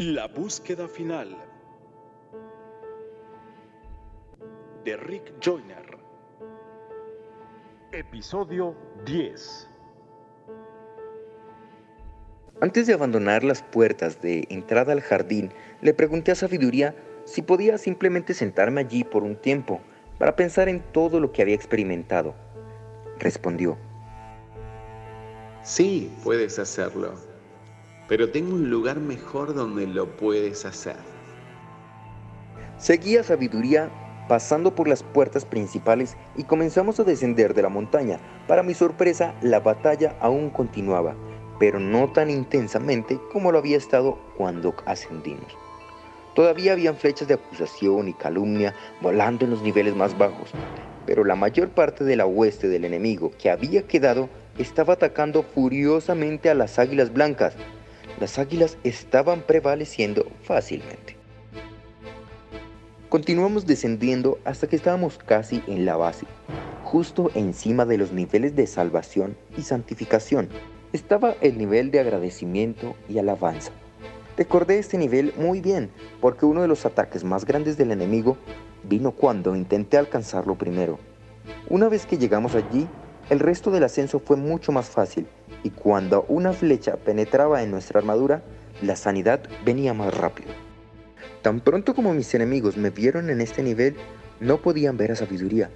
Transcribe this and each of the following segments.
La búsqueda final de Rick Joyner. Episodio 10. Antes de abandonar las puertas de entrada al jardín, le pregunté a Sabiduría si podía simplemente sentarme allí por un tiempo para pensar en todo lo que había experimentado. Respondió. Sí, puedes hacerlo, pero tengo un lugar mejor donde lo puedes hacer. Seguí a Sabiduría pasando por las puertas principales y comenzamos a descender de la montaña. Para mi sorpresa, la batalla aún continuaba, pero no tan intensamente como lo había estado cuando ascendimos. Todavía habían flechas de acusación y calumnia volando en los niveles más bajos, pero la mayor parte de la hueste del enemigo que había quedado estaba atacando furiosamente a las águilas blancas. Las águilas estaban prevaleciendo fácilmente. Continuamos descendiendo hasta que estábamos casi en la base, justo encima de los niveles de salvación y santificación. Estaba el nivel de agradecimiento y alabanza. Recordé este nivel muy bien porque uno de los ataques más grandes del enemigo vino cuando intenté alcanzarlo primero. Una vez que llegamos allí, el resto del ascenso fue mucho más fácil y cuando una flecha penetraba en nuestra armadura, la sanidad venía más rápido. Tan pronto como mis enemigos me vieron en este nivel, no podían ver a sabiduría.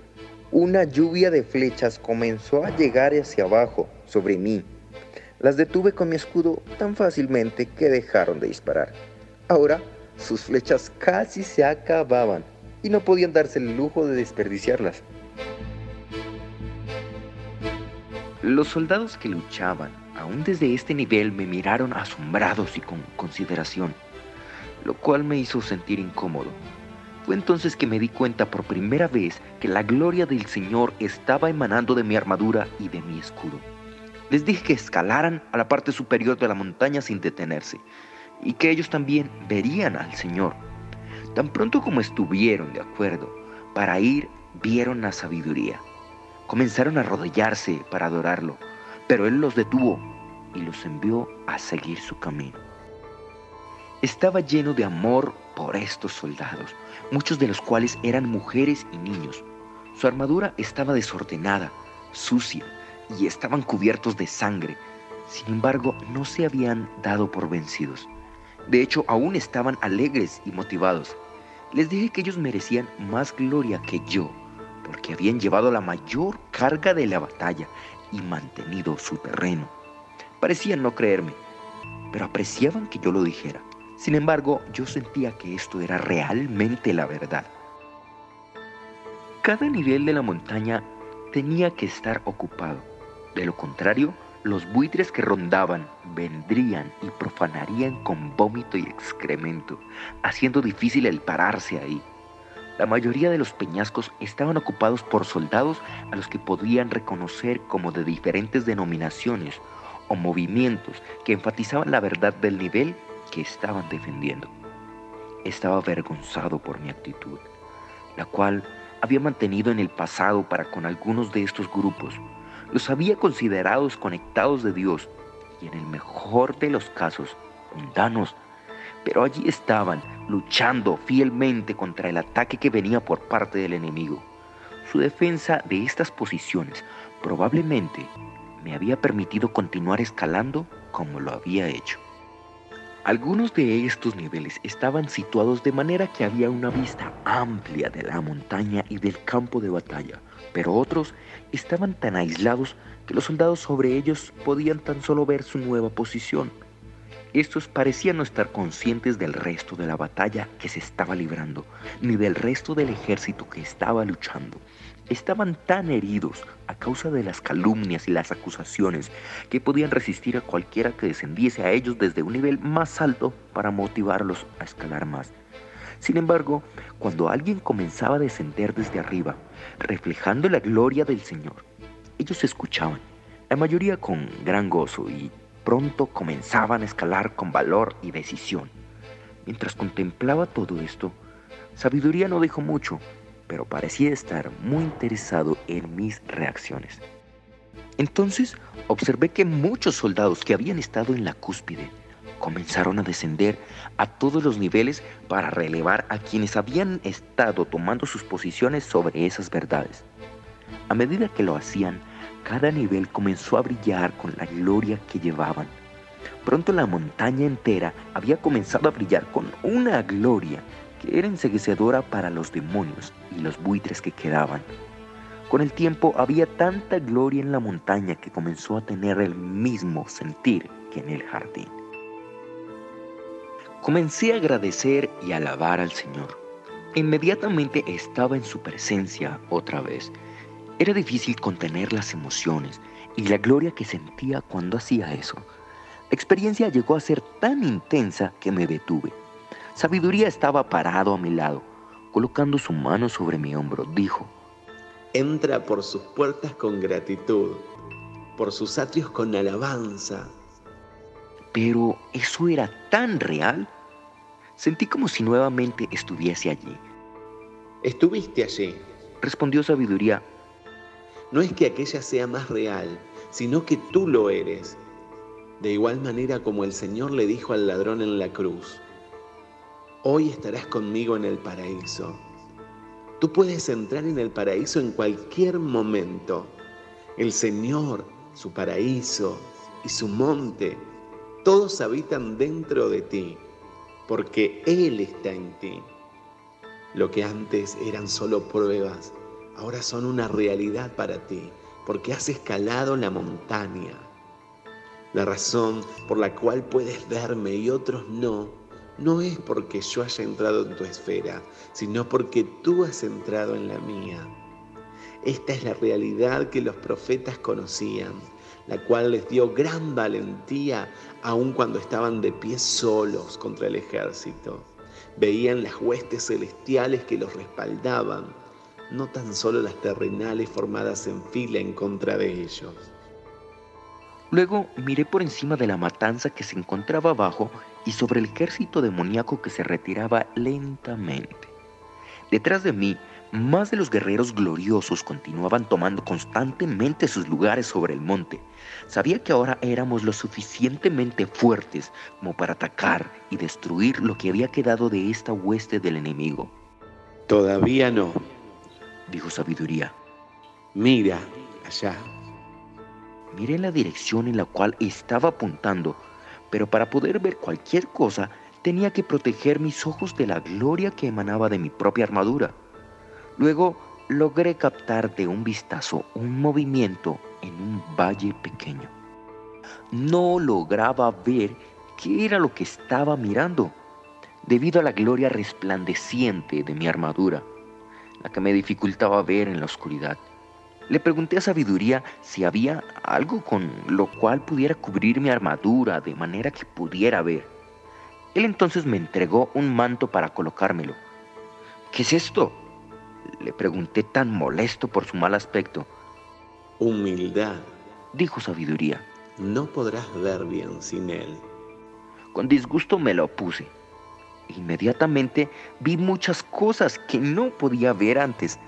Una lluvia de flechas comenzó a llegar hacia abajo, sobre mí, las detuve con mi escudo tan fácilmente que dejaron de disparar. Ahora sus flechas casi se acababan y no podían darse el lujo de desperdiciarlas. Los soldados que luchaban, aún desde este nivel, me miraron asombrados y con consideración, lo cual me hizo sentir incómodo. Fue entonces que me di cuenta por primera vez que la gloria del Señor estaba emanando de mi armadura y de mi escudo. Les dije que escalaran a la parte superior de la montaña sin detenerse y que ellos también verían al Señor. Tan pronto como estuvieron de acuerdo para ir, vieron la sabiduría. Comenzaron a arrodillarse para adorarlo, pero Él los detuvo y los envió a seguir su camino. Estaba lleno de amor por estos soldados, muchos de los cuales eran mujeres y niños. Su armadura estaba desordenada, sucia, y estaban cubiertos de sangre. Sin embargo, no se habían dado por vencidos. De hecho, aún estaban alegres y motivados. Les dije que ellos merecían más gloria que yo, porque habían llevado la mayor carga de la batalla y mantenido su terreno. Parecían no creerme, pero apreciaban que yo lo dijera. Sin embargo, yo sentía que esto era realmente la verdad. Cada nivel de la montaña tenía que estar ocupado. De lo contrario, los buitres que rondaban vendrían y profanarían con vómito y excremento, haciendo difícil el pararse ahí. La mayoría de los peñascos estaban ocupados por soldados a los que podían reconocer como de diferentes denominaciones o movimientos que enfatizaban la verdad del nivel que estaban defendiendo. Estaba avergonzado por mi actitud, la cual había mantenido en el pasado para con algunos de estos grupos, los había considerados conectados de Dios y en el mejor de los casos mundanos, pero allí estaban luchando fielmente contra el ataque que venía por parte del enemigo. Su defensa de estas posiciones probablemente me había permitido continuar escalando como lo había hecho. Algunos de estos niveles estaban situados de manera que había una vista amplia de la montaña y del campo de batalla, pero otros estaban tan aislados que los soldados sobre ellos podían tan solo ver su nueva posición. Estos parecían no estar conscientes del resto de la batalla que se estaba librando, ni del resto del ejército que estaba luchando. Estaban tan heridos a causa de las calumnias y las acusaciones que podían resistir a cualquiera que descendiese a ellos desde un nivel más alto para motivarlos a escalar más. Sin embargo, cuando alguien comenzaba a descender desde arriba, reflejando la gloria del Señor, ellos escuchaban, la mayoría con gran gozo y pronto comenzaban a escalar con valor y decisión. Mientras contemplaba todo esto, Sabiduría no dijo mucho, pero parecía estar muy interesado en mis reacciones. Entonces observé que muchos soldados que habían estado en la cúspide comenzaron a descender a todos los niveles para relevar a quienes habían estado tomando sus posiciones sobre esas verdades. A medida que lo hacían, cada nivel comenzó a brillar con la gloria que llevaban. Pronto la montaña entera había comenzado a brillar con una gloria que era enseguecedora para los demonios y los buitres que quedaban. Con el tiempo había tanta gloria en la montaña que comenzó a tener el mismo sentir que en el jardín. Comencé a agradecer y alabar al Señor. Inmediatamente estaba en su presencia otra vez. Era difícil contener las emociones y la gloria que sentía cuando hacía eso. La experiencia llegó a ser tan intensa que me detuve. Sabiduría estaba parado a mi lado, colocando su mano sobre mi hombro. Dijo, Entra por sus puertas con gratitud, por sus atrios con alabanza, pero eso era tan real. Sentí como si nuevamente estuviese allí. Estuviste allí. Respondió sabiduría. No es que aquella sea más real, sino que tú lo eres. De igual manera como el Señor le dijo al ladrón en la cruz, hoy estarás conmigo en el paraíso. Tú puedes entrar en el paraíso en cualquier momento. El Señor, su paraíso y su monte todos habitan dentro de ti, porque Él está en ti. Lo que antes eran solo pruebas, ahora son una realidad para ti, porque has escalado la montaña. La razón por la cual puedes verme y otros no, no es porque yo haya entrado en tu esfera, sino porque tú has entrado en la mía. Esta es la realidad que los profetas conocían la cual les dio gran valentía aun cuando estaban de pie solos contra el ejército. Veían las huestes celestiales que los respaldaban, no tan solo las terrenales formadas en fila en contra de ellos. Luego miré por encima de la matanza que se encontraba abajo y sobre el ejército demoníaco que se retiraba lentamente. Detrás de mí más de los guerreros gloriosos continuaban tomando constantemente sus lugares sobre el monte. Sabía que ahora éramos lo suficientemente fuertes como para atacar y destruir lo que había quedado de esta hueste del enemigo. Todavía no, dijo Sabiduría. Mira allá. Miré la dirección en la cual estaba apuntando, pero para poder ver cualquier cosa tenía que proteger mis ojos de la gloria que emanaba de mi propia armadura. Luego logré captar de un vistazo un movimiento en un valle pequeño. No lograba ver qué era lo que estaba mirando, debido a la gloria resplandeciente de mi armadura, la que me dificultaba ver en la oscuridad. Le pregunté a Sabiduría si había algo con lo cual pudiera cubrir mi armadura de manera que pudiera ver. Él entonces me entregó un manto para colocármelo. ¿Qué es esto? Le pregunté tan molesto por su mal aspecto. Humildad, dijo Sabiduría. No podrás ver bien sin él. Con disgusto me lo puse. Inmediatamente vi muchas cosas que no podía ver antes.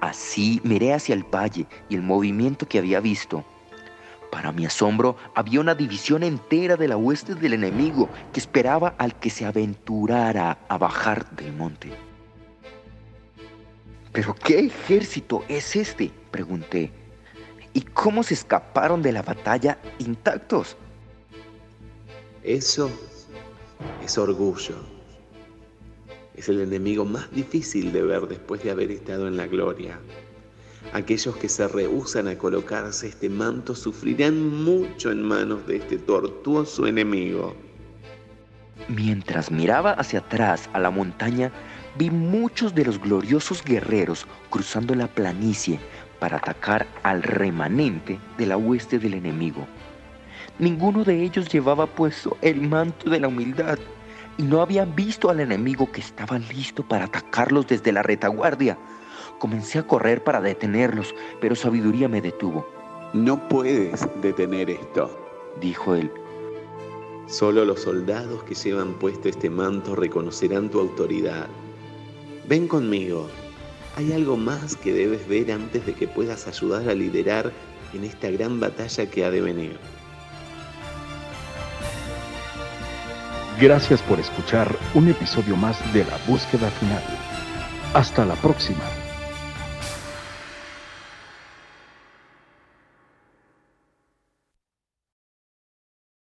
Así miré hacia el valle y el movimiento que había visto. Para mi asombro, había una división entera de la hueste del enemigo que esperaba al que se aventurara a bajar del monte. ¿Pero qué ejército es este? pregunté. ¿Y cómo se escaparon de la batalla intactos? Eso es orgullo. Es el enemigo más difícil de ver después de haber estado en la gloria. Aquellos que se rehusan a colocarse este manto sufrirán mucho en manos de este tortuoso enemigo. Mientras miraba hacia atrás a la montaña, vi muchos de los gloriosos guerreros cruzando la planicie para atacar al remanente de la hueste del enemigo. Ninguno de ellos llevaba puesto el manto de la humildad y no habían visto al enemigo que estaba listo para atacarlos desde la retaguardia. Comencé a correr para detenerlos, pero sabiduría me detuvo. No puedes detener esto, dijo él. Solo los soldados que llevan puesto este manto reconocerán tu autoridad. Ven conmigo. Hay algo más que debes ver antes de que puedas ayudar a liderar en esta gran batalla que ha de venir. Gracias por escuchar un episodio más de La Búsqueda Final. Hasta la próxima.